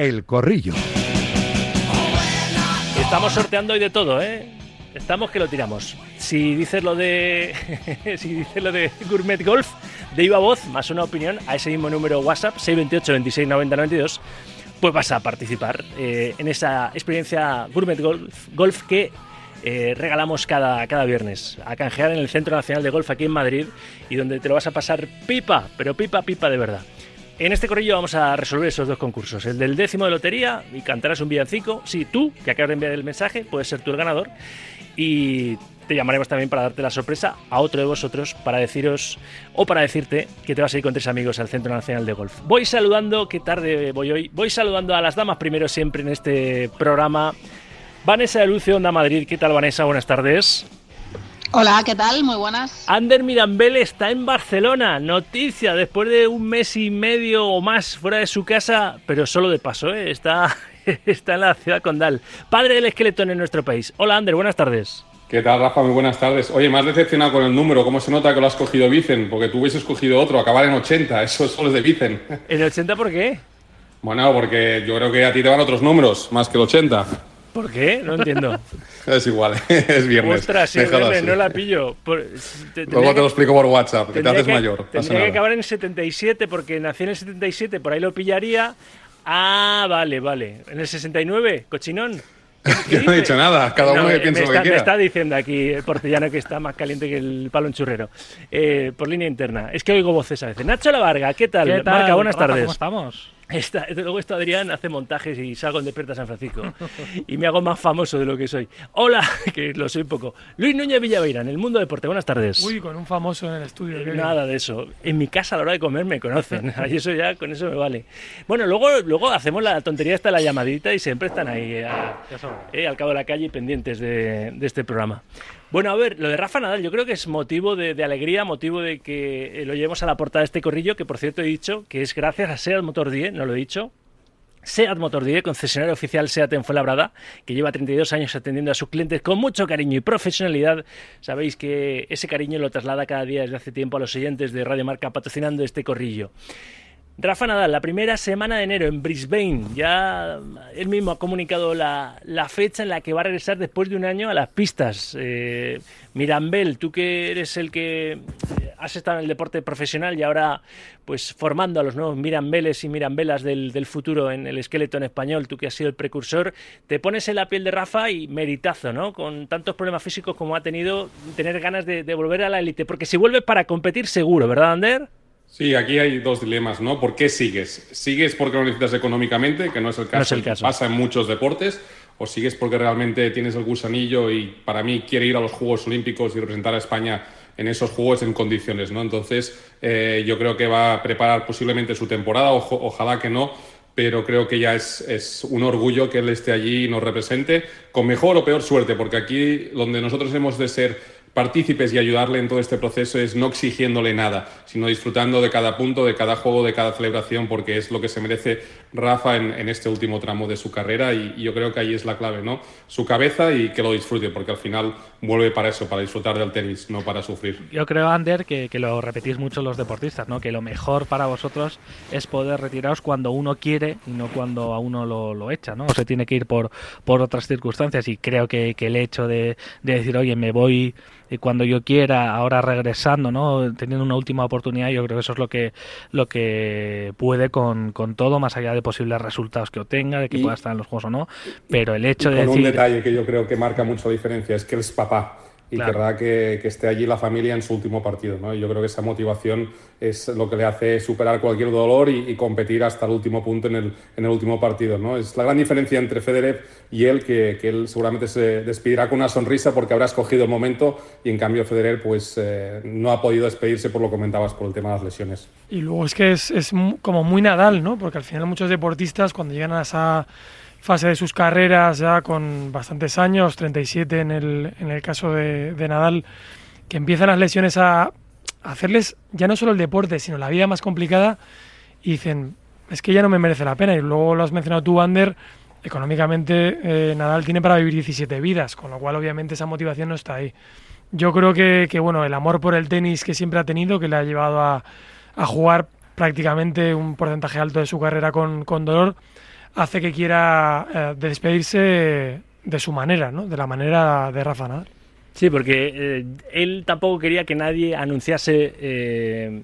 El Corrillo. Estamos sorteando hoy de todo, ¿eh? Estamos que lo tiramos. Si dices lo de. si dices lo de Gourmet Golf, de Iba Voz, más una opinión a ese mismo número WhatsApp, 628 26 90 92, pues vas a participar eh, en esa experiencia Gourmet Golf, golf que eh, regalamos cada, cada viernes a canjear en el Centro Nacional de Golf aquí en Madrid y donde te lo vas a pasar pipa, pero pipa, pipa de verdad. En este corrillo vamos a resolver esos dos concursos. El del décimo de lotería y cantarás un villancico. Sí, tú, que acabas de enviar el mensaje, puedes ser tú el ganador. Y te llamaremos también para darte la sorpresa a otro de vosotros para deciros o para decirte que te vas a ir con tres amigos al Centro Nacional de Golf. Voy saludando, qué tarde voy hoy. Voy saludando a las damas primero siempre en este programa. Vanessa de Lucio, Onda Madrid. ¿Qué tal, Vanessa? Buenas tardes. Hola, ¿qué tal? Muy buenas. Ander Mirambel está en Barcelona. Noticia, después de un mes y medio o más fuera de su casa, pero solo de paso, ¿eh? está, está en la ciudad condal. Padre del esqueleto en nuestro país. Hola, Ander, buenas tardes. ¿Qué tal, Rafa? Muy buenas tardes. Oye, más decepcionado con el número. ¿Cómo se nota que lo has cogido Vicen? Porque tú hubieses escogido otro, acabar en 80. Eso solo es de Vicen. ¿En 80 por qué? Bueno, porque yo creo que a ti te van otros números, más que el 80. ¿Por qué? No entiendo. es igual, es viernes. Ostras, sí, viernes, no la pillo. Por, te, Luego te lo explico por WhatsApp, que te haces que, mayor. Tendría que acabar en 77, porque nací en el 77, por ahí lo pillaría. Ah, vale, vale. ¿En el 69? ¿Cochinón? Yo no he dicho nada, cada uno no, que piense me lo está, que quiera. Me está diciendo aquí el portellano que está más caliente que el palo en churrero. Eh, por línea interna. Es que oigo voces a veces. Nacho La Varga, ¿qué tal? ¿Qué tal? Marca, buenas tardes. ¿Cómo estamos? Esta, luego esto Adrián hace montajes y salgo en Despierta San Francisco. y me hago más famoso de lo que soy. Hola, que lo soy poco. Luis Núñez Villaveira, en el mundo deporte. Buenas tardes. Uy, con un famoso en el estudio. qué Nada de eso. En mi casa a la hora de comer me conocen. Y eso ya, con eso me vale. Bueno, luego, luego hacemos la tontería esta, la llamadita, y siempre están ahí eh, a- eh, al cabo de la calle pendientes de, de este programa. Bueno, a ver, lo de Rafa Nadal yo creo que es motivo de, alegría, motivo de que eh, lo llevemos a la portada de este corrillo, que por cierto he dicho que es gracias a Seat Motor 10, no lo he dicho, SEAT Motor 10, concesionario oficial SEAT en Fuenlabrada, que lleva 32 años atendiendo a sus clientes con mucho cariño y profesionalidad. Sabéis que ese cariño lo traslada cada día desde hace tiempo a los oyentes de Radio Marca patrocinando este corrillo. Rafa Nadal, la primera semana de enero en Brisbane. Ya él mismo ha comunicado la, fecha en la que va a regresar después de un año a las pistas. Eh, Mirambel, tú que eres el que eh, has estado en el deporte profesional y ahora pues formando a los nuevos Mirambeles y Mirambelas del, del futuro en el esqueleto en español, tú que has sido el precursor, te pones en la piel de Rafa y meritazo, ¿no? Con tantos problemas físicos como ha tenido, tener ganas de, de volver a la élite. Porque si vuelves para competir seguro, ¿verdad, Ander? Sí, aquí hay dos dilemas, ¿no? ¿Por qué sigues? ¿Sigues porque lo necesitas económicamente, que no es el caso, No es el caso. pasa en muchos deportes? ¿O sigues porque realmente tienes el gusanillo y para mí quiere ir a los Juegos Olímpicos y representar a España en esos Juegos en condiciones, ¿no? Entonces, eh, yo creo que va a preparar posiblemente su temporada, ojo- ojalá que no, pero creo que ya es, es un orgullo que él esté allí y nos represente con mejor o peor suerte, porque aquí donde nosotros hemos de ser partícipes y ayudarle en todo este proceso es no exigiéndole nada, sino disfrutando de cada punto, de cada juego, de cada celebración, porque es lo que se merece Rafa en, este último tramo de su carrera y, yo creo que ahí es la clave, ¿no? Su cabeza y que lo disfrute, porque al final vuelve para eso, para disfrutar del tenis, no para sufrir. Yo creo, Ander, que, lo repetís mucho los deportistas, ¿no? Que lo mejor para vosotros es poder retiraros cuando uno quiere y no cuando a uno lo, echa, ¿no? O se tiene que ir por, otras circunstancias y creo que, el hecho de, de decir, oye, me voy eh, cuando yo quiera, ahora regresando, ¿no? Teniendo una última oportunidad, yo creo que eso es lo que, lo que puede con todo, más allá de posibles resultados que obtenga, de que Y- pueda estar en los juegos o no, pero el hecho de con un decir... detalle que yo creo que marca mucho la diferencia es que es papá y Claro. querrá que, que esté allí la familia en su último partido. ¿no? Y yo creo que esa motivación es lo que le hace superar cualquier dolor y, y competir hasta el último punto en el, en el último partido. ¿no? Es la gran diferencia entre Federer y él, que, que él seguramente se despedirá con una sonrisa porque habrá escogido el momento y en cambio Federer pues, eh, no ha podido despedirse por lo que comentabas por el tema de las lesiones. Y luego es que es, es como muy Nadal, ¿no? Porque al final muchos deportistas cuando llegan a esa fase de sus carreras ya con bastantes años, 37 en el, en el caso de, de Nadal, que empiezan las lesiones a, hacerles ya no solo el deporte, sino la vida más complicada y dicen, es que ya no me merece la pena. Y luego lo has mencionado tú, Ander, económicamente eh, Nadal tiene para vivir 17 vidas, con lo cual obviamente esa motivación no está ahí. Yo creo que, que, bueno, el amor por el tenis que siempre ha tenido, que le ha llevado a, a jugar prácticamente un porcentaje alto de su carrera con, con dolor, hace que quiera eh, despedirse de su manera, ¿no? de la manera de Rafa Nadal. Sí, porque eh, él tampoco quería que nadie anunciase eh,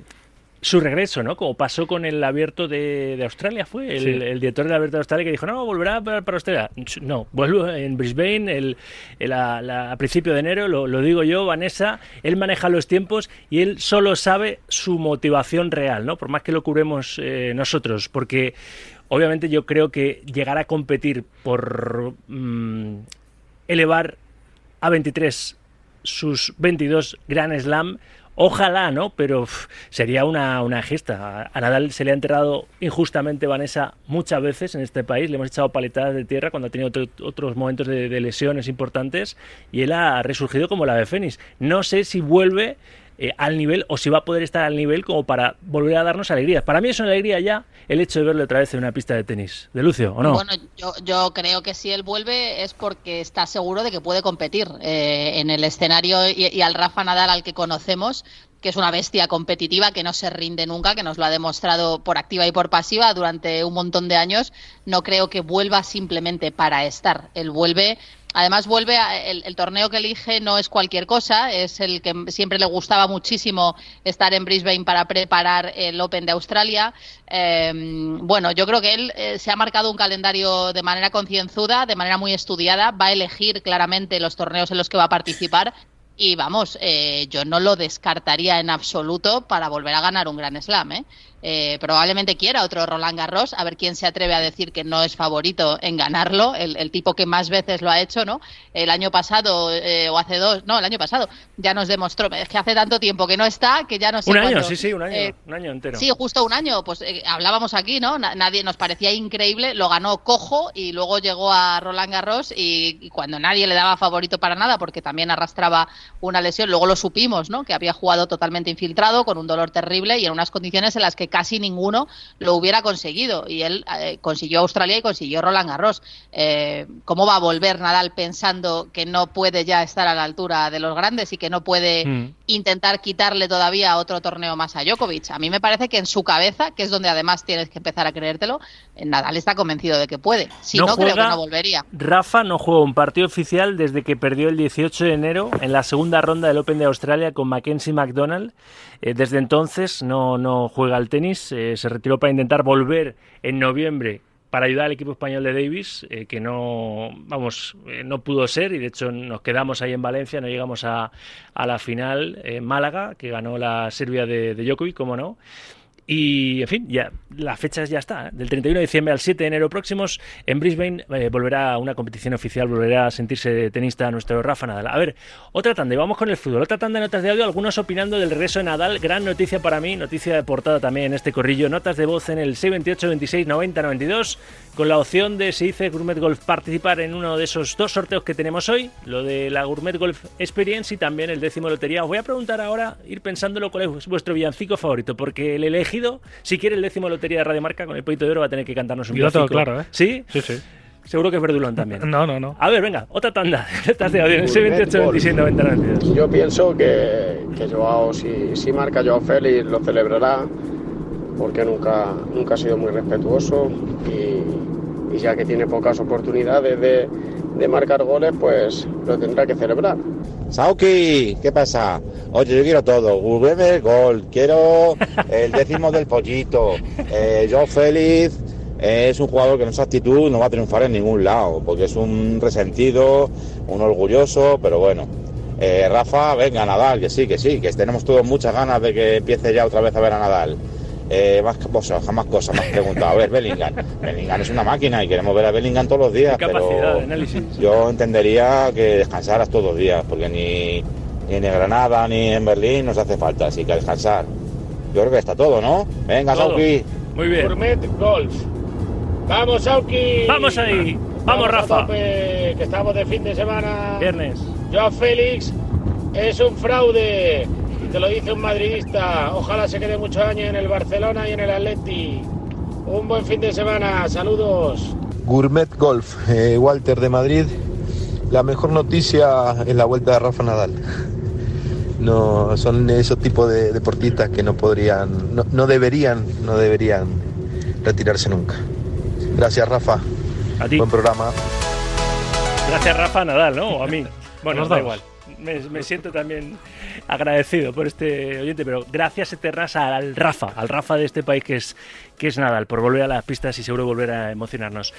su regreso, ¿no? Como pasó con el abierto de, Australia, fue el, director del abierto de Australia que dijo, no, volverá para, Australia. No, vuelvo en Brisbane el, a, principio de enero, lo, digo yo, Vanessa, él maneja los tiempos y él solo sabe su motivación real, ¿no? Por más que lo curemos eh, nosotros, porque obviamente yo creo que llegar a competir por mm, elevar a 23 sus 22 Grand Slam Ojalá, ¿no? Pero sería una, una, gesta. A Nadal se le ha enterrado injustamente, Vanessa, muchas veces en este país. Le hemos echado paletadas de tierra cuando ha tenido otros momentos de, de, lesiones importantes y él ha resurgido como la de Fénix. No sé si vuelve eh, al nivel o si va a poder estar al nivel como para volver a darnos alegrías. Para mí es una alegría ya el hecho de verlo otra vez en una pista de tenis. ¿De Lucio o no? Bueno, yo, creo que si él vuelve es porque está seguro de que puede competir eh, en el escenario y, al Rafa Nadal al que conocemos que es una bestia competitiva que no se rinde nunca, que nos lo ha demostrado por activa y por pasiva durante un montón de años, no creo que vuelva simplemente para estar. Él vuelve Además, vuelve a, el, torneo que elige no es cualquier cosa, es el que siempre le gustaba muchísimo estar en Brisbane para preparar el Open de Australia. Em, bueno, yo creo que él eh, se ha marcado un calendario de manera concienzuda, de manera muy estudiada, va a elegir claramente los torneos en los que va a participar y vamos, eh, yo no lo descartaría en absoluto para volver a ganar un Gran Slam. ¿eh? Eh, probablemente quiera otro Roland Garros, a ver quién se atreve a decir que no es favorito en ganarlo, el, tipo que más veces lo ha hecho, ¿no? El año pasado o hace dos, no, el año pasado ya nos demostró, es que hace tanto tiempo que no está que ya no sé. Un año, sí, sí, un año, un año entero. Sí, justo un año, pues hablábamos aquí, ¿no? Nadie nos parecía increíble, lo ganó cojo y luego llegó a Roland Garros y, y cuando nadie le daba favorito para nada, porque también arrastraba una lesión. Luego lo supimos, ¿no? Que había jugado totalmente infiltrado, con un dolor terrible y en unas condiciones en las que casi ninguno lo hubiera conseguido. Y él eh, consiguió Australia y consiguió Roland Garros. Eh, ¿Cómo va a volver Nadal pensando que no puede ya estar a la altura de los grandes y que no puede mm. Intentar quitarle todavía otro torneo más a Djokovic? A mí me parece que en su cabeza, que es donde además tienes que empezar a creértelo, Nadal está convencido de que puede. Si no, creo que no volvería. Rafa no juega un partido oficial desde que perdió el 18 de enero en la segunda ronda del Open de Australia con Mackenzie McDonald. Eh, desde entonces no, no juega al tenis, eh, se retiró para intentar volver en noviembre para ayudar al equipo español de Davis, eh, que no, vamos, no pudo ser y de hecho nos quedamos ahí en Valencia, no llegamos a, la final en Málaga, que ganó la Serbia de, de Djokovic, como no. Y, en fin, ya la fecha ya está. ¿eh? Del 31 de diciembre al 7 de enero próximos, en Brisbane eh, volverá una competición oficial, volverá a sentirse tenista nuestro Rafa Nadal. A ver, otra tanda, y vamos con el fútbol. Otra tanda de notas de audio, algunos opinando del regreso de Nadal. Gran noticia para mí, noticia de portada también en este corrillo. Notas de voz en el 628 26 90 92, con la opción de, si dice Gourmet Golf, participar en uno de esos dos sorteos que tenemos hoy, lo de la Gourmet Golf Experience y también el décimo lotería. Os voy a preguntar ahora, ir pensándolo, cuál es vuestro villancico favorito, porque el elegí si quiere el décimo Lotería de Radio Marca, con el Pollito de Oro va a tener que cantarnos un todo claro, ¿eh? ¿Sí? Sí, sí. Seguro que es Verdulón también. No, no, no. A ver, venga, otra tanda. Estás de audio, 28, 27, 90, 92. Yo pienso que, que Joao, si, si marca Joao Félix, lo celebrará, porque nunca, nunca ha sido muy respetuoso y, y ya que tiene pocas oportunidades de, de marcar goles, pues lo tendrá que celebrar. Sauki, ¿qué pasa? Oye, yo quiero todo. Google gol, quiero el décimo del pollito. Eh, yo feliz. es un jugador que en esa actitud no va a triunfar en ningún lado, porque es un resentido, un orgulloso, pero bueno. Eh, Rafa, venga, Nadal, que sí, que sí, que tenemos todos muchas ganas de que empiece ya otra vez a ver a Nadal. Eh, más cosas, más cosas, más preguntado. A ver, Bellingham. Bellingham es una máquina y queremos ver a Bellingham todos los días. pero yo entendería que descansaras todos los días, porque ni, en Granada ni en Berlín nos hace falta, así que descansar. Yo creo que está todo, ¿no? Venga, Sauki. Muy bien. Gourmet Golf. Vamos, Sauki. Vamos ahí. Vamos, Rafa. que estamos de fin de semana. Viernes. Yo, Félix, es un fraude te lo dice un madridista. Ojalá se quede muchos años en el Barcelona y en el Atleti. Un buen fin de semana. Saludos. Gourmet Golf, eh, Walter de Madrid. La mejor noticia es la vuelta de Rafa Nadal. No, son esos tipos de deportistas que no podrían, no, deberían, no deberían retirarse nunca. Gracias, Rafa. A ti. Buen programa. Gracias, Rafa Nadal, ¿no? O a mí. Bueno, Los da igual. Me, me siento también agradecido por este oyente, pero gracias eternas al Rafa, al Rafa de este país que es, que es Nadal, por volver a las pistas y seguro volver a emocionarnos.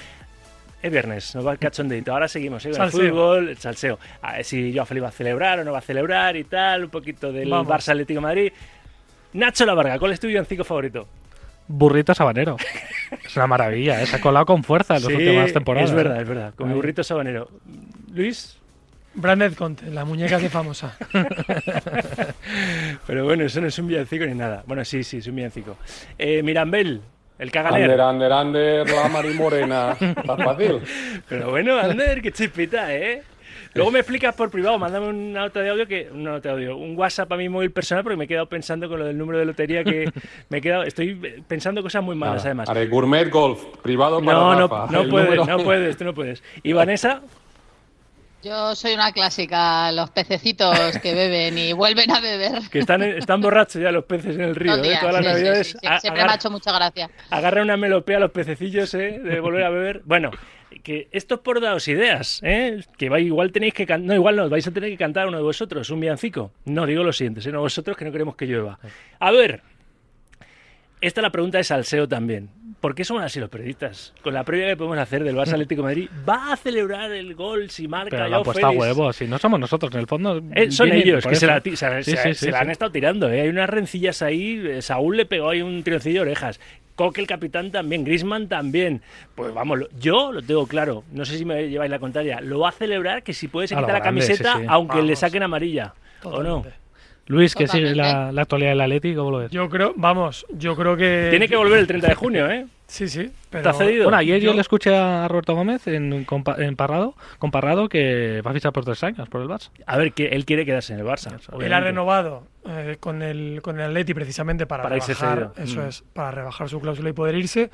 Es viernes, nos va el cachondeito. Ahora seguimos, ¿eh? Con el fútbol, el salseo. A ver si Joao Félix va a celebrar o no va a celebrar y tal, un poquito del Vamos. Barça Atlético de Madrid. Nacho La Varga, ¿cuál es tu villancico favorito? Burrito sabanero. es una maravilla, ¿eh? se ha colado con fuerza en las últimas temporadas. es verdad, ¿eh? es verdad. Con mi burrito sabanero. Luis, Branded Conte, la muñeca que famosa. Pero bueno, eso no es un villancico ni nada. Bueno, sí, sí, es un villancico. Eh, Mirambel, el Ander, cagaler. Ander, Ander, la Mari Morena. Está fácil. Pero bueno, Ander, qué chispita, ¿eh? Luego me explicas por privado, mándame una nota de audio que una nota de audio, un WhatsApp a mi móvil personal porque me he quedado pensando con lo del número de lotería que me he quedado, estoy pensando cosas muy malas Nada, además. Haré Gourmet Golf, privado para No, no, Rafa. no El puedes, número- no puedes, tú no puedes. Y Vanessa, Yo soy una clásica, los pececitos que beben y vuelven a beber. que están, están borrachos ya los peces en el río, Todos ¿eh? Todas las sí, navidades. sí, sí. a- Siempre me ha hecho mucha gracia. agarra una melopea a los pececillos, ¿eh? De volver a beber. Bueno, que esto es por daros ideas, ¿eh? Que va, igual tenéis que cantar, no, igual no, vais a tener que cantar uno de vosotros, un villancico. No, digo lo siguiente, ¿eh? No vosotros que no queremos que llueva. A ver, esta la pregunta es salseo también. ¿Por qué somos así los periodistas? Con la previa que podemos hacer del Barça Atlético de Madrid, ¿va a celebrar el gol si marca Pero la Joao han puesto a Félix? huevos, si no somos nosotros, en el fondo. Eh, son ellos que se la, ti- se, Sí, se- sí, se sí, la sí. han estado tirando. ¿eh? Hay unas rencillas ahí. eh, Saúl le pegó ahí un tironcillo de orejas. Coque, el capitán, también. Grisman también. Pues vamos, lo- yo lo tengo claro. No sé si me lleváis la contraria. Lo va a celebrar que si puede se quita la grande, camiseta, sí, sí. aunque le saquen amarilla. ¿O no? Luis, que sigue la, la actualidad del Atlético, ¿cómo lo ves? Yo creo, vamos, yo creo que. Tiene que volver el 30 de junio, ¿eh? Sí, sí. Pero Está cedido. Bueno, ayer yo Yo- le escuché a Roberto Gómez en, en Parrado, con Parrado que va a fichar por tres años por el Barça. A ver, que él quiere quedarse en el Barça. Él ha renovado eh, con el con el Atleti precisamente para, rebajar, cedido. eso Mm. es, para rebajar su cláusula y poder irse.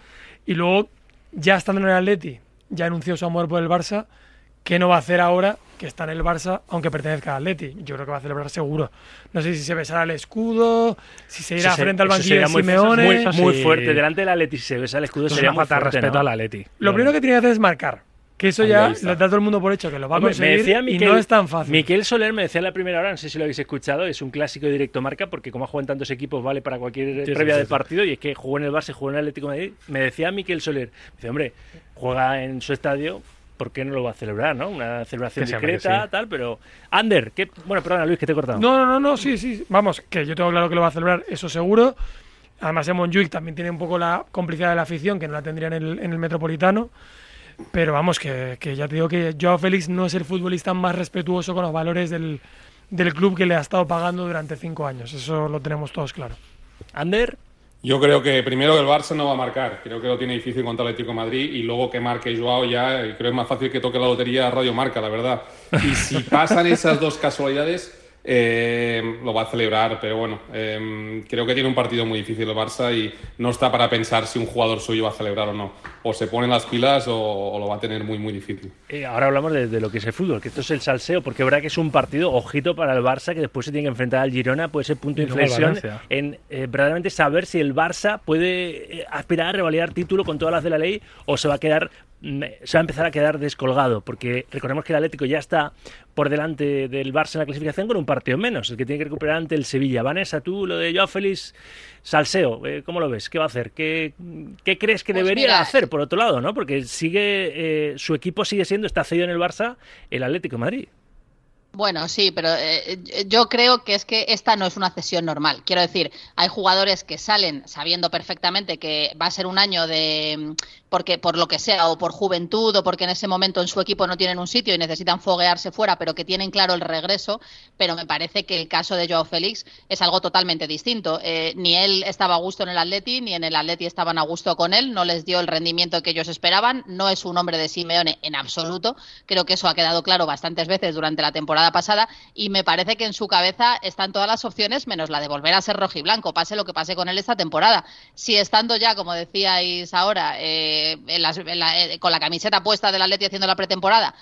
Y luego, ya estando en el Atleti, ya anunció su amor por el Barça. ¿Qué no va a hacer ahora que está en el Barça, aunque pertenezca al Atleti? Yo creo que va a celebrar seguro. No sé si se besará el escudo, si se irá Eso se- frente al banquillo de muy, Simeone. muy, Eso muy sí. fuerte. Delante del Atleti si se besa el escudo Es sería falta respeto ¿no? al Atleti. Lo primero que tiene que hacer es marcar. Que eso ya lo está. da todo el mundo por hecho, que lo va a Hombre, conseguir me decía y Miquel, no es tan fácil. Miquel Soler me decía en la primera hora, no sé si lo habéis escuchado, es un clásico de directo marca porque como ha jugado en tantos equipos vale para cualquier Sí, previa sí, de sí. partido y es que jugó en el Barça, jugó en el Atlético de Madrid. Me decía Miquel Soler, dice, hombre, juega en su estadio, ¿por qué no lo va a celebrar, no? Una celebración discreta, sí. tal, pero... Ander, que... bueno, perdona Luis, que te he cortado. No, no, no, no, sí, sí. Vamos, que yo tengo claro que lo va a celebrar, eso seguro. Además, en Montjuic también tiene un poco la complicidad de la afición, que no la tendría en el, en el Metropolitano. Pero vamos, que, que ya te digo que Joao Félix no es el futbolista más respetuoso con los valores del, del club que le ha estado pagando durante cinco años. Eso lo tenemos todos claro. Ander, Yo creo que primero el Barça no va a marcar. Creo que lo tiene difícil contra el Atlético de Madrid y luego que marque Joao ya, eh, creo que es más fácil que toque la lotería Radio Marca, la verdad. Y si pasan esas dos casualidades, eh, lo va a celebrar. Pero bueno, eh, creo que tiene un partido muy difícil el Barça y no está para pensar si un jugador suyo va a celebrar o no. O se pone las pilas o, o lo va a tener muy, muy difícil. eh, ahora hablamos de, de lo que es el fútbol, que esto es el salseo, porque es verdad que es un partido, ojito para el Barça, que después se tiene que enfrentar al Girona, puede ser punto de inflexión en eh, verdaderamente saber si el Barça puede eh, aspirar a revalidar título con todas las de la ley o se va a quedar se va a empezar a quedar descolgado, porque recordemos que el Atlético ya está por delante del Barça en la clasificación con un partido menos, el que tiene que recuperar ante el Sevilla. Vanessa, tú lo de Joao Félix, Salseo, eh, ¿cómo lo ves? ¿Qué va a hacer? ¿Qué, qué crees que Pues debería mira, hacer, por otro lado, no? Porque sigue eh, su equipo sigue siendo, está cedido en el Barça, el Atlético de Madrid. Bueno, sí, pero eh, yo creo que es que esta no es una cesión normal. Quiero decir, hay jugadores que salen sabiendo perfectamente que va a ser un año de porque por lo que sea o por juventud o porque en ese momento en su equipo no tienen un sitio y necesitan foguearse fuera, pero que tienen claro el regreso. Pero me parece que el caso de Joao Félix es algo totalmente distinto. Eh, ni él estaba a gusto en el Atleti, ni en el Atleti estaban a gusto con él. No les dio el rendimiento que ellos esperaban. No es un hombre de Simeone en absoluto. Creo que eso ha quedado claro bastantes veces durante la temporada pasada y me parece que en su cabeza están todas las opciones menos la de volver a ser rojiblanco, pase lo que pase con él esta temporada. Si estando ya, como decíais ahora, eh, en las- en la- eh, con la camiseta puesta del Atleti haciendo la pretemporada,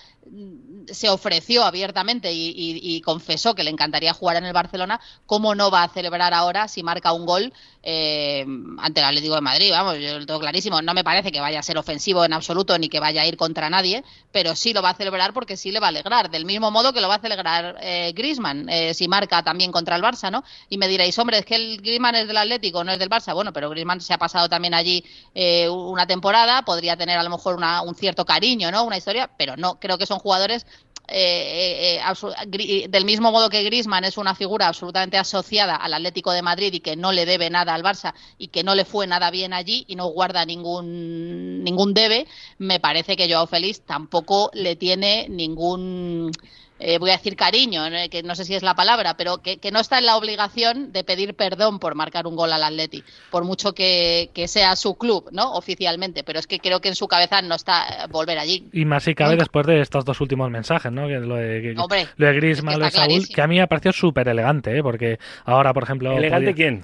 se ofreció abiertamente y confesó que le encantaría jugar en el Barcelona, ¿cómo no va a celebrar ahora si marca un gol eh, ante el Atlético de Madrid? Vamos, yo lo tengo clarísimo. No me parece que vaya a ser ofensivo en absoluto ni que vaya a ir contra nadie, pero sí lo va a celebrar porque sí le va a alegrar. Del mismo modo que lo va a celebrar eh, Griezmann eh, si marca también contra el Barça, ¿no? Y me diréis, hombre, es que el Griezmann es del Atlético, no es del Barça. Bueno, pero Griezmann se ha pasado también allí eh, una temporada, podría tener a lo mejor una- un cierto cariño, ¿no? Una historia, pero no, creo que son jugadores eh, eh, eh, del mismo modo que Griezmann es una figura absolutamente asociada al Atlético de Madrid y que no le debe nada al Barça y que no le fue nada bien allí y no guarda ningún ningún debe, me parece que Joao Félix tampoco le tiene ningún eh, voy a decir cariño, ¿no? que no sé si es la palabra, pero que, que no está en la obligación de pedir perdón por marcar un gol al Atleti, por mucho que, que sea su club, ¿no? Oficialmente, pero es que creo que en su cabeza no está eh, volver allí. Y más si cabe Nunca. después de estos dos últimos mensajes, ¿no? Que lo de, que- Hombre, lo de Griezmann, es que lo de Saúl, clarísimo. que a mí me ha parecido súper elegante, ¿eh? Porque ahora, por ejemplo... ¿Elegante podía- quién?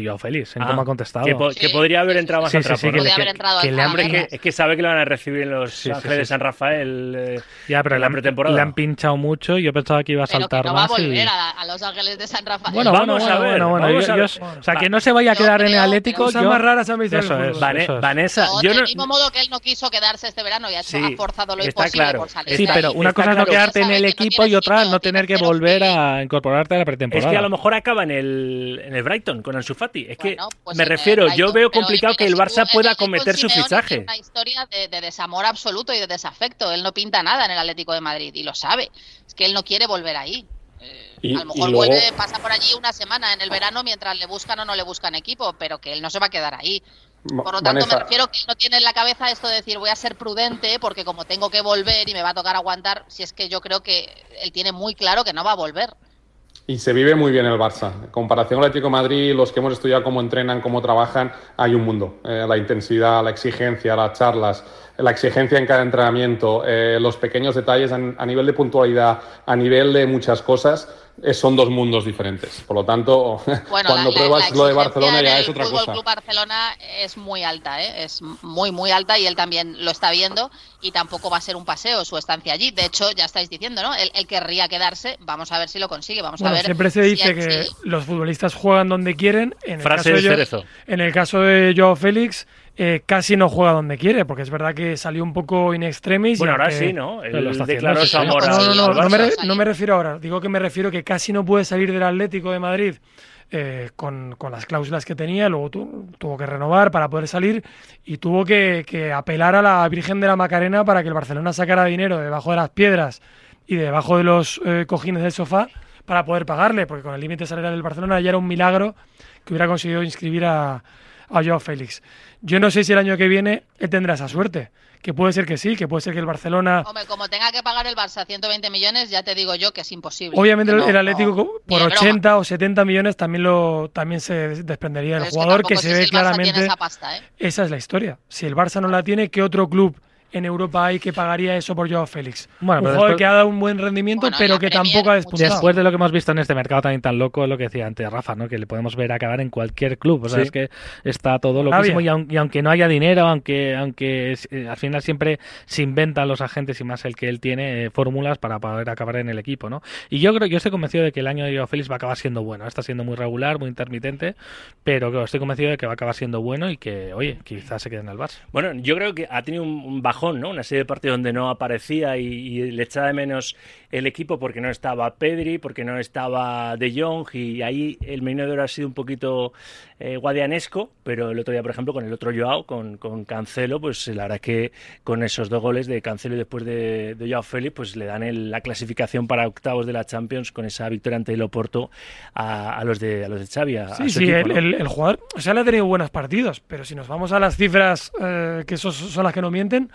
Y yo feliz, en Ah, cómo ha contestado. Que, po- que podría haber entrado más Sí, sí, sí, que le- Podría haber que- entrado le es que, es que sabe que lo van a recibir en los Sí, sí, Ángeles sí, de sí. San Rafael eh, Ya, pero en le la han, pretemporada. le han pinchado mucho y yo pensaba que iba a pero que saltar no va a más. y- volver a, a Los Ángeles de San Rafael. Bueno, Vamos bueno, a ver, bueno, bueno, vamos yo- a yo- ver. o sea, que no se vaya a Yo quedar en el creo- Atlético. Cosas yo- más raras han visto Eso es, Vane- eso es. Vanessa, No, yo del no, mismo modo que él no quiso quedarse este verano y ha, hecho- Sí, ha forzado lo está imposible claro. por salir Sí, de pero ahí. una cosa es no quedarte en el que equipo y otra no tener que volver a incorporarte a la es pretemporada. que a lo mejor acaba en el, en el Brighton con Ansu Fati. Es que pues me refiero, yo veo complicado que el Barça pueda cometer su fichaje. una historia de desamor absoluto y de desafecto. Él no pinta nada en el Atlético de Madrid y lo sabe. Es que él no quiere volver ahí. Eh, Y- a lo mejor luego- vuelve, pasa por allí una semana en el verano mientras le buscan o no le buscan equipo, pero que él no se va a quedar ahí. Por lo tanto, Vanessa, me refiero que no tiene en la cabeza esto de decir voy a ser prudente porque como tengo que volver y me va a tocar aguantar, si es que yo creo que él tiene muy claro que no va a volver. Y se vive muy bien el Barça. En comparación al Atlético de Madrid, los que hemos estudiado cómo entrenan, cómo trabajan, hay un mundo. Eh, la intensidad, la exigencia, las charlas, la exigencia en cada entrenamiento, eh, los pequeños detalles a, nivel de puntualidad, a nivel de muchas cosas, son dos mundos diferentes. Por lo tanto, Bueno, cuando la- la- pruebas la lo de Barcelona ya el es otra Fútbol cosa. Club Barcelona es muy alta, ¿eh? es muy, muy alta y él también lo está viendo y tampoco va a ser un paseo su estancia allí. De hecho, ya estáis diciendo, ¿no? Él, él querría quedarse, vamos a ver si lo consigue, vamos Bueno, a ver. siempre se si dice él- que si- los futbolistas juegan donde quieren. En el Frase caso de de, Cerezo. en el caso de Joao Félix, eh, casi no juega donde quiere, porque es verdad que salió un poco in extremis. y Bueno, ahora sí, ¿no? Pero lo Él está declaró haciendo, su sí. amor No, no, no, al no me, Barça. re- no me refiero ahora. Digo que me refiero que casi no puede salir del Atlético de Madrid eh, con, con las cláusulas que tenía. Luego tu- tuvo que renovar para poder salir y tuvo que, que apelar a la Virgen de la Macarena para que el Barcelona sacara dinero debajo de las piedras y debajo de los eh, cojines del sofá para poder pagarle, porque con el límite salarial del Barcelona ya era un milagro que hubiera conseguido inscribir a, a Joao Félix. Yo no sé si el año que viene él tendrá esa suerte, que puede ser que sí, que puede ser que el Barcelona... Hombre, como tenga que pagar el Barça 120 millones, ya te digo yo que es imposible. Obviamente el- no, el Atlético no, por de broma. 80 o 70 millones también lo también se desprendería del jugador que, se si ve claramente esa pasta, ¿eh? esa es la historia. Si el Barça no la tiene, ¿qué otro club en Europa hay que pagaría eso por Joao Félix? Bueno, un pero jugador después- que ha dado un buen rendimiento, Bueno, pero que Premier, tampoco ha despuntado. Después de lo que hemos visto en este mercado también tan loco, es lo que decía antes Rafa, ¿no? Que le podemos ver acabar en cualquier club. O sea, Sí. es que está todo Arabia. loquísimo y, aun- y aunque no haya dinero, aunque aunque eh, al final siempre se inventan los agentes y más el que él tiene eh, fórmulas para poder acabar en el equipo, ¿no? Y yo creo, yo estoy convencido de que el año de Joao Félix va a acabar siendo bueno. Está siendo muy regular, muy intermitente, pero que estoy convencido de que va a acabar siendo bueno y que, oye, quizás se quede en el Barça. Bueno, yo creo que ha tenido un, un bajón, ¿no? Una serie de partidos donde no aparecía y, y le echaba de menos el equipo porque no estaba Pedri, porque no estaba De Jong y ahí el Menino de Oro ha sido un poquito eh, guadianesco, pero el otro día, por ejemplo, con el otro Joao, con, con Cancelo, pues la verdad es que con esos dos goles de Cancelo y después de, de Joao Félix, pues le dan el- la clasificación para octavos de la Champions con esa victoria ante el Oporto a, a los de a los de Xavi, a, a Sí, su sí, equipo, el, ¿no? el- el jugador, o sea, él ha tenido buenos partidos, pero si nos vamos a las cifras eh, que esos son las que no mienten,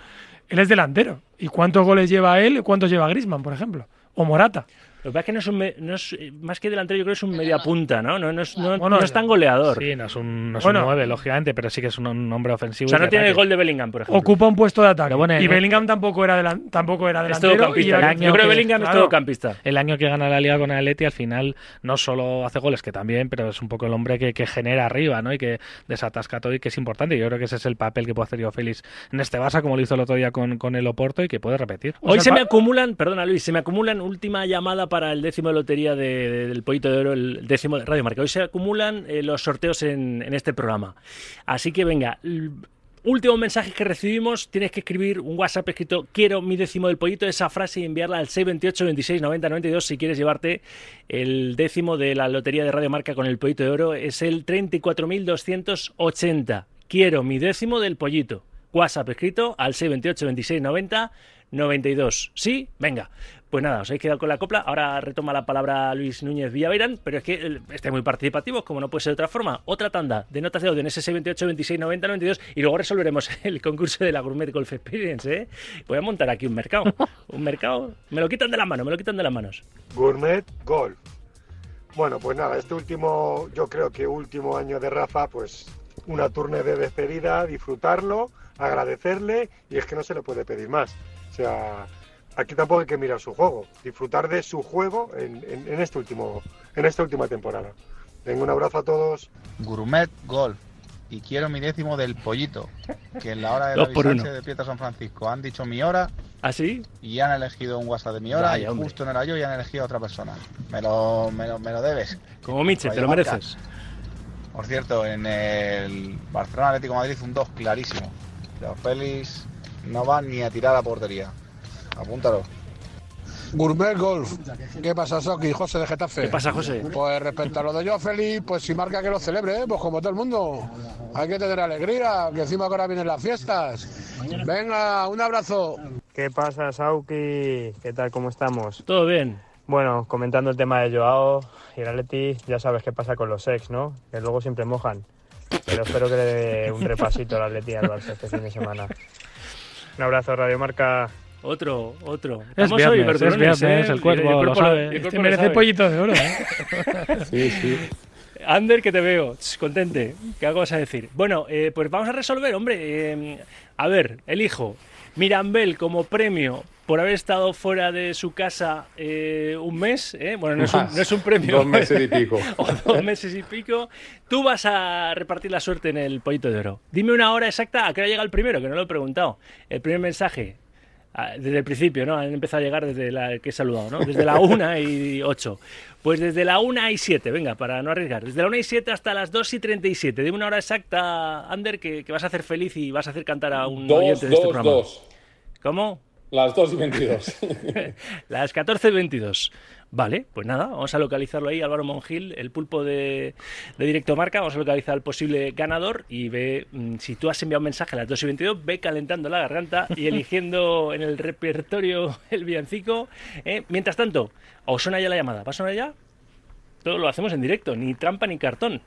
él es delantero. ¿Y cuántos goles lleva él? ¿Cuántos lleva Grisman, por ejemplo? O Morata. Lo que pasa es que no es, un me- no es- más que delantero, yo creo que es un media punta, ¿no? No, no, es, no, Bueno, no es tan goleador. Sí, no es un, no es Bueno. un 9, lógicamente, pero sí que es un, un hombre ofensivo. o sea, no tiene el gol de Bellingham, por ejemplo. Ocupa un puesto de ataque. Bueno, y en- Bellingham tampoco era, delan- tampoco era es delantero. y era- Yo creo que Bellingham es claro. todocampista. El año que gana la liga con el Atleti, al final, no solo hace goles, que también, pero es un poco el hombre que, que genera arriba, ¿no? Y que desatasca todo y que es importante. Yo creo que ese es el papel que puede hacer yo Félix en este Barça, como lo hizo el otro día con, con el Oporto y que puede repetir. Hoy O sea, se me acumulan, perdona Luis, se me acumulan última llamada para el décimo de lotería de- de- del Pollito de Oro, el décimo de Radio Marca. Hoy se acumulan eh, los sorteos en, este programa. Así que venga, último mensaje que recibimos, tienes que escribir un WhatsApp escrito quiero mi décimo del pollito, esa frase y enviarla al 628 26 90 92 si quieres llevarte el décimo de la lotería de Radio Marca con el Pollito de Oro. Es el 34.280. Quiero mi décimo del pollito. WhatsApp escrito al 628 26 90 92. ¿Sí? Venga. Pues nada, os habéis quedado con la copla. Ahora retoma la palabra Luis Núñez Villaverán, pero es que eh, estáis muy participativos, como no puede ser de otra forma. Otra tanda de notas de audio en ese 628 26 90 92 y luego resolveremos el concurso de la Gourmet Golf Experience. ¿eh? Voy a montar aquí un mercado. Un mercado. Me lo quitan de las manos, me lo quitan de las manos. Gourmet Golf. Bueno, pues nada, este último, yo creo que último año de Rafa, pues una turne de despedida, disfrutarlo, agradecerle y es que no se le puede pedir más. O sea, aquí tampoco hay que mirar su juego, disfrutar de su juego en, en- en este último, en esta última temporada. Venga, un abrazo a todos. Gourmet Golf. Y quiero mi décimo del pollito. Que en la hora de. Sánchez de Pietra San Francisco han dicho mi hora ¿Así? y han elegido un WhatsApp de mi hora Vaya, y hombre. justo no era yo y han elegido a otra persona. Me lo, me lo, me lo debes. Como Miche, te lo mereces. Por cierto, en el Barcelona Atlético Madrid un 2 clarísimo. Pero Félix no va ni a tirar a portería. Apúntalo. Gourmet Golf. ¿Qué pasa, Soki? José de Getafe. ¿Qué pasa, José? Pues respecto a lo de yo, Félix, pues si marca que lo celebre, ¿eh? pues como todo el mundo. Hay que tener alegría, que encima que ahora vienen las fiestas. Venga, un abrazo. ¿Qué pasa, Sauki? ¿Qué tal? ¿Cómo estamos? Todo bien. Bueno, comentando el tema de Joao y el Atleti, ya sabes qué pasa con los ex, ¿no? Que luego siempre mojan. Pero espero que le dé un repasito al Atleti al Barça este fin de semana. Un abrazo, Radio Marca. Otro, otro. Es Estamos viernes, hoy, es viernes, ¿eh? el cuerpo Y lo sabe. el cuerpo Este lo merece sabe. pollito de oro, ¿eh? Sí, sí. Ander, que te veo, Ch, contente. ¿Qué algo vas a decir? Bueno, eh, pues vamos a resolver, hombre. eh, a ver, elijo Mirambel como premio por haber estado fuera de su casa eh, un mes. ¿eh? Bueno, no es, un, no es un premio. Dos meses y pico. o dos meses y pico. Tú vas a repartir la suerte en el pollito de oro. Dime una hora exacta a qué hora llega el primero, que no lo he preguntado. El primer mensaje. Ah, Desde el principio, ¿no? Han empezado a llegar desde la que he saludado, ¿no? Desde la 1 y 8. Pues desde la 1 y 7, venga, para no arriesgar. Desde la 1 y 7 hasta las 2 y 37. Dime una hora exacta, Ander, que, que vas a hacer feliz y vas a hacer cantar a un Dos, oyente de este dos, programa. dos. ¿Cómo? Las 2 y 22. Las 14 y 22. Vale, pues nada, vamos a localizarlo ahí, Álvaro Mongil, el pulpo de, de Directo Marca, vamos a localizar al posible ganador y ve, mm, si tú has enviado un mensaje a las 2 y 22, ve calentando la garganta y eligiendo en el repertorio el villancico. ¿eh? Mientras tanto, ¿os suena ya la llamada? ¿Va a sonar ya? Todo lo hacemos en directo, ni trampa ni cartón.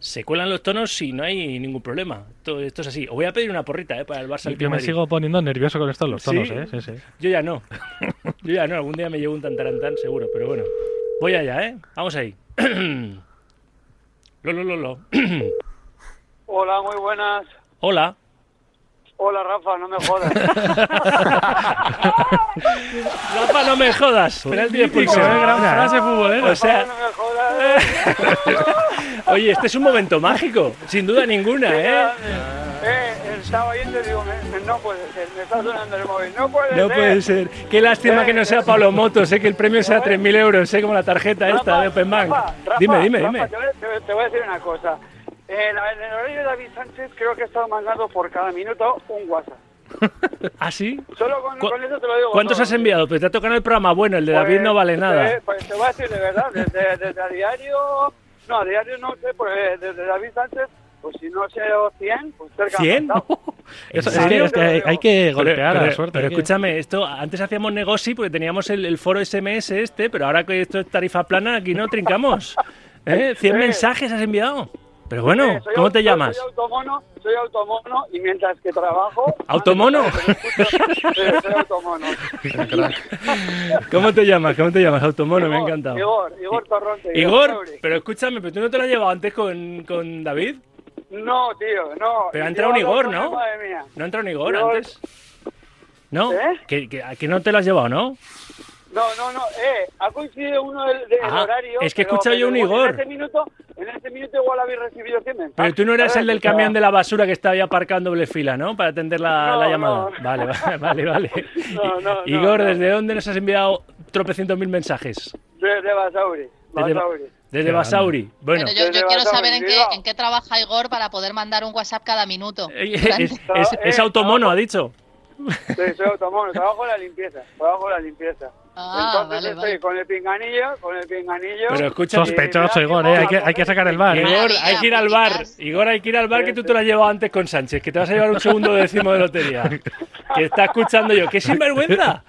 Se cuelan los tonos y no hay ningún problema. Todo esto es así. Os voy a pedir una porrita ¿eh? para el Barça. Yo de me Madrid. sigo poniendo nervioso con estos los tonos, ¿Sí? ¿eh? Sí, sí. Yo ya no. Yo ya no. Algún día me llevo un tantarantán seguro, pero bueno. Voy allá, ¿eh? Vamos ahí. lo, lo, lo, lo. Hola, muy buenas. Hola. Hola, Rafa, no me jodas. Rafa, no me jodas. Penalti de expulsión. ¿eh? Gran frase futbolera. O sea, no me jodas. oye, este es un momento mágico. Sin duda ninguna, ¿eh? Eh, estaba oyendo y digo, me- me- no puede ser, me está sonando el móvil, no puede No ser. puede ser. Qué lástima que no sea Pablo Motos, sé que el premio sea 3.000 euros, sé como la tarjeta esta de Open Bank. Rafa, Rafa, Dime, dime, Rafa, dime. Te voy, te voy- te voy a decir una cosa. En, el horario de David Sánchez creo que he estado mandando por cada minuto un WhatsApp. ¿Ah, sí? Solo con, ¿Cu- con eso te lo digo. ¿Cuántos todo. has enviado? Pues te ha tocado en el programa bueno, el de David Pues, no vale nada. eh, pues te voy a decir de verdad, desde, desde a diario, no, a diario no sé, pues eh, desde David Sánchez, pues si no sé 100, pues cerca. ¿100? Eso, ¿En es que, serio? es que hay, hay que golpear pero, a la suerte. Pero escúchame, esto antes hacíamos negocio porque teníamos el, el foro SMS este, pero ahora que esto es tarifa plana, aquí no trincamos. ¿Eh? ¿100 Sí. mensajes has enviado? Pero bueno, Eh, ¿cómo te llamas? Soy automono, soy automono y mientras que trabajo... ¿Automono? Soy automono. ¿Cómo te llamas? ¿Cómo te llamas? Automono, me ha encantado. Igor, Igor Torronte. Igor, Sauri. pero escúchame, ¿pero tú no te lo has llevado antes con, con David? No, tío, no. Pero ha entrado un Igor, ¿no? años, Madre mía. ¿No ha entrado un Igor Igor- antes? ¿No? ¿Eh? ¿Que, que, que no te lo has llevado, no? No, no, no, eh, ha coincidido uno del, del Ah, horario. es que he escuchado yo un Igor. En este minuto, en este minuto igual habéis recibido 100 mensajes. Pero tú no ¿sabes? el del camión de la basura que estaba ahí aparcado en doble fila, ¿no? Para atender la, No, la llamada. no. Vale, vale, vale. vale. No, no, I- no, Igor, no. ¿desde dónde nos has enviado tropecientos mil mensajes? Desde Basauri. Desde, Basauri. desde Basauri. Bueno, Pero yo, quiero Basauri, saber en qué, en qué trabaja Igor para poder mandar un WhatsApp cada minuto. es, es- es Eh, automono, ha dicho. Sí, soy automono, trabajo en la limpieza, trabajo en la limpieza. Ah, Entonces vale, estoy vale. con el pinganillo, con el pinganillo. Pero escucha, Sospechoso, Igor, ¿eh? hay, que, hay que sacar el bar. Igor, hay que ir al bar. Igor, hay que ir al bar que tú te lo has llevado antes con Sánchez, que te vas a llevar un segundo décimo de lotería. Que está escuchando yo. ¡Qué sinvergüenza!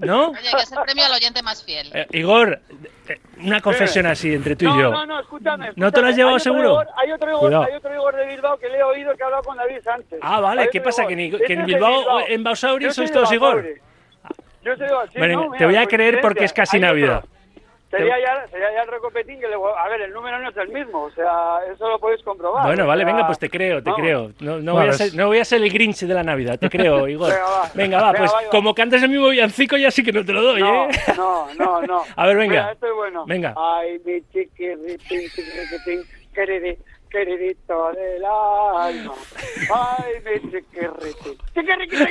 ¿No? Oye, que es el premio al oyente más fiel. Eh, Igor, eh, una confesión así entre tú y yo. No, no, escúchame. ¿No te lo has escúchame. llevado Hay otro seguro? Igor- hay, otro Igor, Cuidado. hay otro Igor de Bilbao que le he oído que ha hablado con David Sánchez. Ah, vale, ¿qué pasa? Igor. ¿Que, ni- Este que en Bilbao, en Basauri sois todos Igor? Basauri. Yo soy de- sí, Bueno, no, te mira, voy a creer porque es casi otro. Navidad. Sería ya, sería ya el recopetín que le A ver, el número no es el mismo, o sea, eso lo podéis comprobar. Bueno, vale, sea, venga, pues te creo, te vamos. creo. No, no, Vale, voy a ser, no voy a ser el Grinch de la Navidad, te creo, Igor. Venga, va. Venga, va, Venga, pues va, va. como cantas el mismo villancico ya sí que no te lo doy, No, ¿eh? no, no, no. A ver, venga. Mira, esto es bueno. Venga. Ay, mi chiquirritín, chiquirritín, queridi- queridito del alma. Ay, mi chiquirritín, chiquirritín.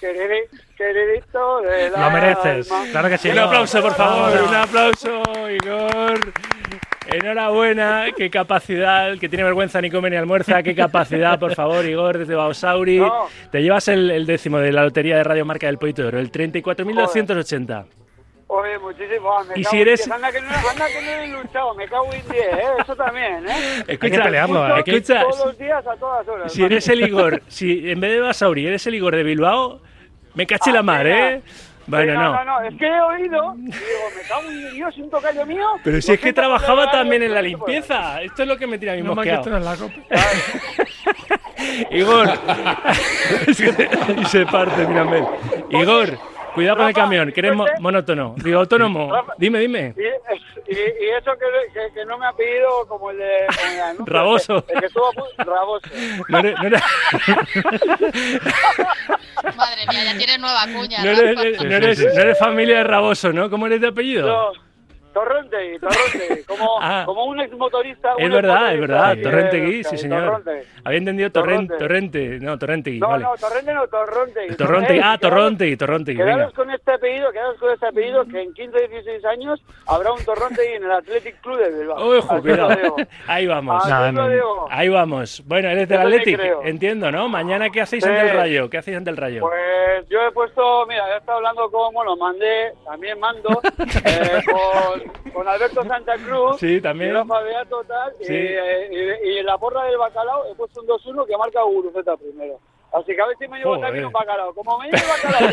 Queridi- Queridito del alma. Lo mereces, claro que sí. Un aplauso, por favor, un aplauso, Igor. Enhorabuena, qué capacidad, que tiene vergüenza ni come ni almuerza, qué capacidad, por favor, Igor, desde Bausauri. No. Te llevas el, el décimo de la lotería de Radio Marca del Pollito de Oro, el 34.280. Oye, muchísimo. ah, me Y cago si en eres- diez. Anda que, no, anda que no he luchado, me cago en 10, ¿eh? Eso también, ¿eh? Escucha, que pelearlo, hay que- escucha, Todos los días, a todas horas. si eres el Igor, si en vez de Basauri eres el Igor de Bilbao, me caché la mar, venga. ¿eh? Bueno, Venga, no. no, no, es que he oído y digo, me cago en Dios, un tocayo mío. Pero si es que trabajaba también en la limpieza. Esto es lo que me tira a mal que mosqueado. esto no es la copa. Igor. Y se parte, mírame. Igor, cuidado con el camión, que eres mo- monótono. Digo, autónomo. Rafa. Dime, dime. Y, y, y eso que, que, que no me ha pedido como el de el anuncio, Raboso. El que estuvo Raboso. No eres, no eres- Madre mía, ya tiene nueva cuña. no eres- no eres- no eres familia de Raboso, ¿no? ¿Cómo eres de apellido? No, Torrente, Torrente, como, Ah. como un exmotorista. Es un verdad, es verdad. de- sí, señor. Torrente. Había entendido Torrente. Torrente. Torrente. No, Torrentegui, No, vale. no, Torrente no, Torronte. Torrontegui. Ah, Torrontegui, venga. Quedaros con este apellido, quedaros con este apellido, que en 15 16 años habrá un Torronte en el Athletic Club de Bilbao. Ojo, cuidado. Ahí vamos. No. digo. Ahí vamos. Bueno, eres del Athletic, entiendo, ¿no? Mañana, ¿qué hacéis Sí. ante el Rayo? ¿Qué hacéis ante el Rayo? Pues yo he puesto, mira, he estado hablando con, bueno, mandé, también mando, eh, con, con Alberto Santa Cruz, Sí, también. y Rafa Beato, tal, Sí. y, eh, y- y en la porra del bacalao he puesto un 2-1 que marca Guruceta primero. Así que a ver si me llevo Joder. también un bacalao. Como me llevo bacalao.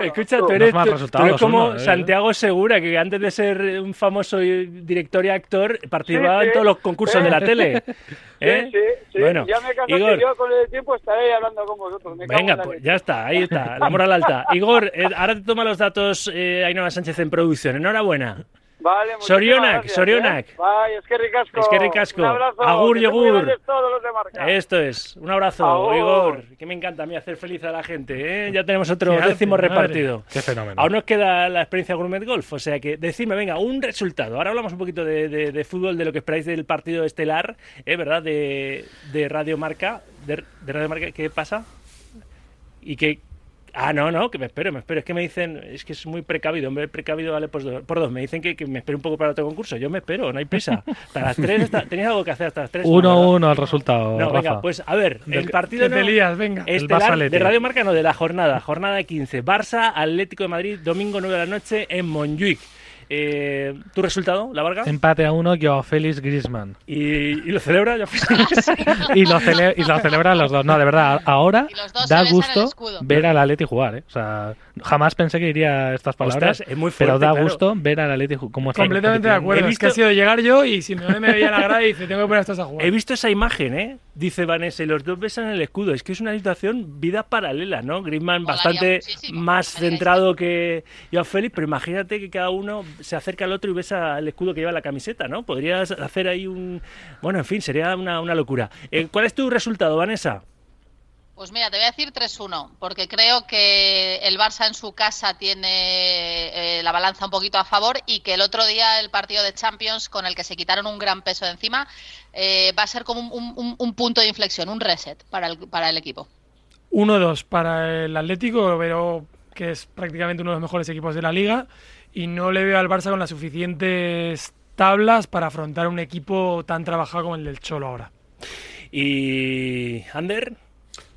Escucha, Tú. tú eres, tú- tú eres como uno, ¿eh? Santiago Segura, que antes de ser un famoso director y actor, participaba Sí, sí. en todos los concursos Sí. de la tele. ¿Eh? Sí, sí, sí. Bueno, ya me caso Igor, que yo con el tiempo estaré hablando con vosotros. Me venga, pues ya está, ahí está, la moral alta. Igor, eh, ahora te toma los datos eh, Ainhoa Sánchez en producción. Enhorabuena. Vale, Sorionak, gracias, Sorionak. ¿eh? Bye, es que ricasco. Es que ricasco. Un abrazo. Agur, yogur. Esto es, un abrazo, Agur. Igor, que me encanta a mí hacer feliz a la gente. ¿eh? Ya tenemos otro Qué arte, décimo madre. repartido. Qué fenómeno. Aún nos queda la experiencia Gourmet Golf, o sea que decidme, venga, un resultado. Ahora hablamos un poquito de, de- de fútbol, de lo que esperáis del partido estelar, ¿eh? ¿verdad? De, de Radio Marca. De, de Radio Marca, ¿qué pasa? Y que... Ah, no, no, que me espero, me espero. Es que me dicen, es que es muy precavido. Hombre, precavido vale por dos. Por dos. Me dicen que, que me espero un poco para otro concurso. Yo me espero, no hay prisa. Hasta las tres, está- tenéis algo que hacer hasta las tres. ¿no, verdad? 1-1 al resultado, No, venga, pues a ver, el partido no, lías, venga. El estelar Barça-Atleti. de Radio Marca, no, de la jornada, jornada 15. Barça, Atlético de Madrid, domingo 9 de la noche en Montjuic. Eh, ¿Tu resultado, la Varga? Empate a uno, Joao Félix Griezmann. ¿Y, y lo celebra Joao Félix? y, lo cele- y lo celebran los dos. No, de verdad, ahora da gusto ver al Atleti jugar. ¿eh? O sea, jamás pensé que iría a estas palabras, Ostras, es muy pero da claro. gusto ver al Atleti cómo está Completamente de acuerdo. He Es que visto- ha sido llegar yo y si me me veía la grada y dice, tengo que poner a estos a jugar. He visto esa imagen, ¿eh? Dice Vanessa, y los dos besan el escudo. Es que es una situación vida paralela, ¿no? Griezmann Molaría bastante más centrado que Joao Félix, pero imagínate que cada uno se acerca al otro y besa el escudo que lleva la camiseta, ¿no? Podrías hacer ahí un... Bueno, en fin, sería una, una locura. Eh, ¿Cuál es tu resultado, Vanessa? Pues mira, te voy a decir 3-1, porque creo que el Barça en su casa tiene eh, la balanza un poquito a favor y que el otro día el partido de Champions, con el que se quitaron un gran peso de encima, eh, va a ser como un, un- un punto de inflexión, un reset para el, para el equipo. 1-2 para el Atlético, pero que es prácticamente uno de los mejores equipos de la liga. Y no le veo al Barça con las suficientes tablas para afrontar un equipo tan trabajado como el del Cholo ahora. Y... Ander,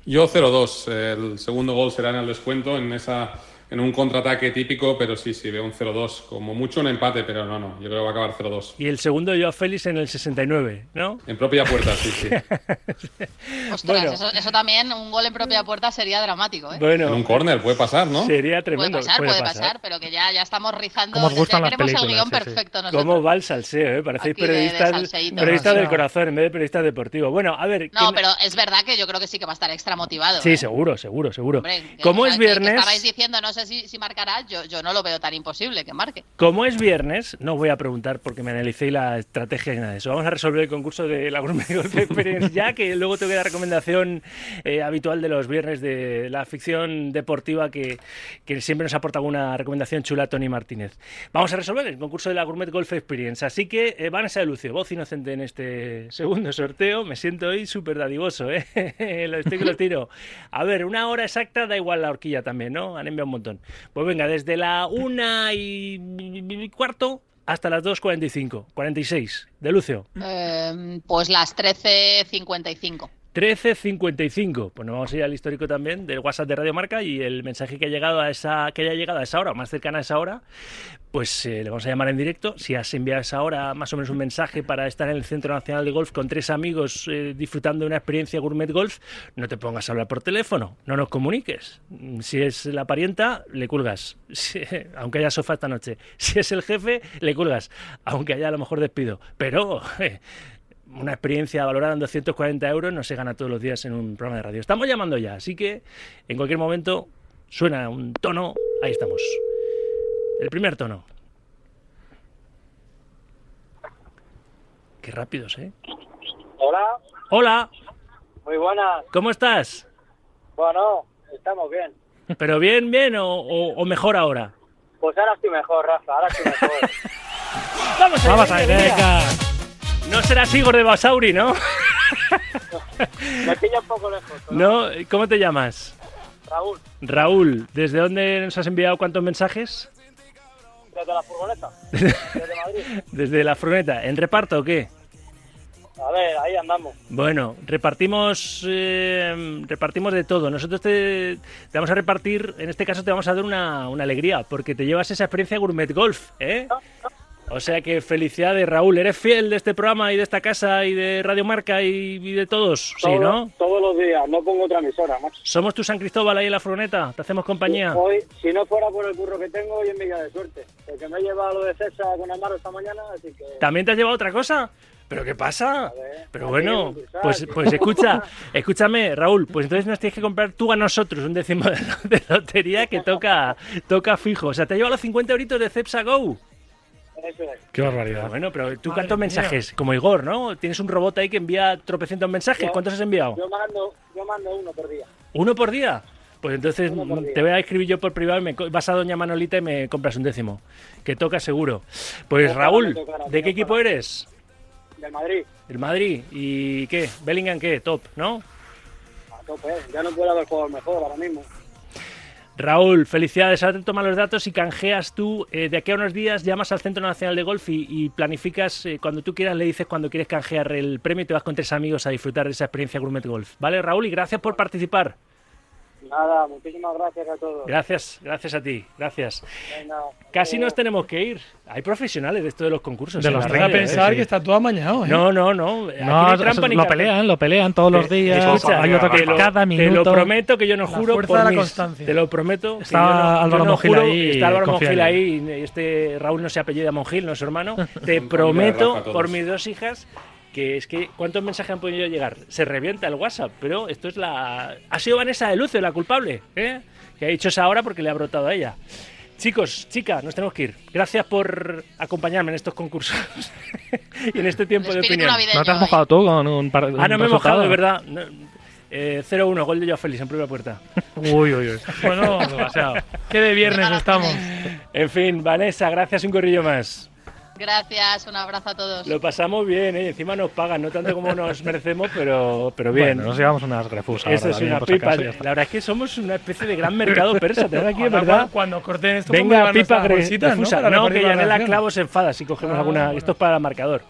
Yo 0-2. El segundo gol será en el descuento, en esa en un contraataque típico, pero sí, sí, veo un 0-2. Como mucho un empate, pero no, no. Yo creo que va a acabar 0-2. y el segundo Joao Félix en el 69, ¿no? En propia puerta, sí, sí. Ostras, Bueno. eso, eso también, un gol en propia puerta sería dramático, ¿eh? Bueno, En un córner puede pasar, ¿no? sería Puede tremendo. pasar, puede pasar, pero que ya, ya estamos rizando. Como os gustan las queremos el películas, guion sí, sí. perfecto nosotros. ¿Cómo va el salseo, eh? Parecéis Aquí de- de periodistas, periodistas del corazón en vez de periodistas deportivos. Bueno, a ver... No, ¿quién- pero es verdad que yo creo que sí que va a estar extra motivado. Sí, ¿eh? seguro, seguro, seguro. Hombre, Como es que- que viernes, estabais diciendo, no si, marcará, yo, yo no lo veo tan imposible que marque. como es viernes, no voy a preguntar porque me analicé la estrategia ni nada de eso. Vamos a resolver el concurso de la Gourmet Golf Experience ya, que luego tengo que dar recomendación eh, habitual de los viernes de la ficción deportiva que, que siempre nos aporta alguna recomendación chula Tony Martínez. Vamos a resolver el concurso de la Gourmet Golf Experience. Así que, eh, Vanessa de Lucio, voz inocente en este segundo sorteo. Me siento hoy súper dadivoso, ¿eh? lo estoy que lo tiro. A ver, una hora exacta, da igual la horquilla también, ¿no? Han enviado un montón. Pues venga, desde la una y cuarto hasta las 2.45, 46, de Lucio. Eh, pues las 13.55. 13.55. Pues nos vamos a ir al histórico también del WhatsApp de Radio Marca y el mensaje que ha llegado a esa, que haya llegado a esa hora, o más cercana a esa hora, pues eh, le vamos a llamar en directo. Si has enviado esa hora más o menos un mensaje para estar en el Centro Nacional de Golf con tres amigos eh, disfrutando de una experiencia gourmet golf, no te pongas a hablar por teléfono, no nos comuniques. Si es la parienta, le cuelgas, Si- aunque haya sofá esta noche. Si es el jefe, le cuelgas, aunque haya a lo mejor despido. Pero... eh, una experiencia valorada en 240 euros no se gana todos los días en un programa de radio. Estamos llamando ya, así que en cualquier momento suena un tono. Ahí estamos. El primer tono. Qué rápidos, ¿eh? Hola, Hola, muy buenas. ¿cómo estás? Bueno, estamos bien. ¿Pero bien, bien o, o- o mejor ahora? Pues ahora estoy mejor, Rafa, ahora estoy mejor. Vamos a Vamos a ver, venga. No serás Igor de Basauri, ¿no? Me pilla un poco lejos. ¿No? ¿Cómo te llamas? Raúl, Raúl, ¿desde dónde nos has enviado cuántos mensajes? desde la furgoneta, desde Madrid. Desde la furgoneta. ¿En reparto o qué? A ver, ahí andamos. Bueno, repartimos eh, repartimos de todo. Nosotros te, te vamos a repartir, en este caso te vamos a dar una, una alegría, porque te llevas esa experiencia Gourmet Golf, ¿eh? O sea que felicidades, Raúl. ¿Eres fiel de este programa y de esta casa y de Radio Marca y, y de todos? Sí, Todo- ¿no? Todos los días, no pongo otra emisora, macho. ¿Somos tu San Cristóbal ahí en la furgoneta? ¿Te hacemos compañía? Hoy, si no fuera por el curro que tengo, hoy en mi día de suerte. Porque me he llevado lo de César con Amaro esta mañana, así que... ¿También te has llevado otra cosa? ¿Pero qué pasa? Pero bueno, cruzar, pues, tío. pues escucha, escúchame, Raúl, pues entonces nos tienes que comprar tú a nosotros un décimo de, de lotería que toca, toca fijo. O sea, te ha llevado los 50 euritos de Cepsa Go. Eso es. Qué barbaridad. Bueno, pero tú cuántos mensajes, como Igor, ¿no? Tienes un robot ahí que envía tropecientos mensajes. Yo- ¿Cuántos has enviado? Yo mando, yo mando uno por día. ¿Uno por día? Pues entonces te voy a escribir yo por privado, y me vas a Doña Manolita y me compras un décimo. Que toca seguro. Pues Raúl, ¿de qué equipo eres? Del Madrid. El Madrid. ¿Y qué? ¿Bellingham qué? Top, ¿no? A tope, ¿eh? ya no puede haber jugador mejor ahora mismo. Raúl, felicidades. Ahora te toman los datos y canjeas tú. eh, de aquí a unos días llamas al Centro Nacional de Golf y, planificas, eh, cuando tú quieras, le dices cuando quieres canjear el premio y te vas con tres amigos a disfrutar de esa experiencia Gourmet Golf. ¿Vale, Raúl? Y gracias por participar. Nada, muchísimas gracias a todos. Gracias, gracias a ti, gracias. Venga, Casi luego. nos tenemos que ir. Hay profesionales de esto de los concursos. De en los tres. a pensar ¿eh? que está todo amañado, ¿eh? No, no, no. Aquí No, eso- trampa ni lo pelean, lo pelean todos los Te- días. escucha, hay otro que lo- cada minuto. Te lo prometo que yo no La juro fuerza por de la mis- constancia. Te lo prometo. que Está yo no- yo Álvaro no Mongil juro- ahí, Está Álvaro Mongil ahí. y Este Raúl no se apellida Mongil, no es su hermano. Te prometo por mis dos hijas que es que cuántos mensajes han podido llegar. Se revienta el WhatsApp, pero esto es la. Ha sido Vanessa de Lucio la culpable, ¿eh? Que ha dicho esa hora porque le ha brotado a ella. Chicos, chicas, nos tenemos que ir. Gracias por acompañarme en estos concursos y en este tiempo de opinión. navideño, ¿No te has ¿eh? mojado tú con un par Ah, no me he mojado, de verdad. No, eh, 0-1, gol de Joao Félix en primera puerta. Uy, uy, uy. Bueno, demasiado. que de viernes estamos. En fin, Vanessa, gracias un corrillo más. Gracias, un abrazo a todos. Lo pasamos bien, ¿eh? encima nos pagan, no tanto como nos merecemos, pero, pero bien. Bueno, nos llevamos unas grefusas. Eso ahora es una pipa. acaso. La verdad es que somos una especie de gran mercado persa. Tengo aquí, Ahora, ¿verdad? Cuando, corten esto, Venga, pipa bolsitas, refusa. No, repartir que Yanela. Clavo se enfada si cogemos Ah, alguna. bueno. Esto es para el marcador.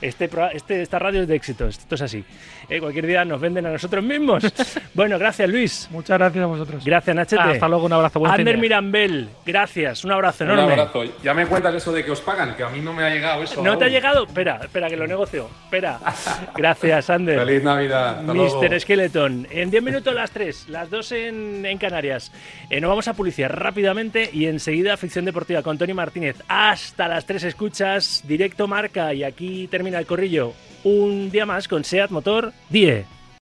Este, este, esta radio es de éxito, esto es así. Eh, cualquier día nos venden a nosotros mismos. bueno, gracias Luis. Muchas gracias a vosotros. Gracias Nachete. Hasta luego, un abrazo. Buen Ander de- Mirambel, gracias. Un abrazo Un enorme. abrazo. Ya me cuentas eso de que os pagan, que a mí no me ha llegado eso. ¿No te ha aún. llegado? Espera, espera, que lo negocio. Espera. Gracias, Ander. Feliz Navidad. Hasta luego. Mr. Skeleton. En 10 minutos las 3, las 2 en, en Canarias. Eh, nos vamos a publicidad rápidamente y enseguida ficción deportiva con Tony Martínez. Hasta las 3 escuchas, directo marca y aquí termina el corrillo. Un día más con SEAT Motor 10.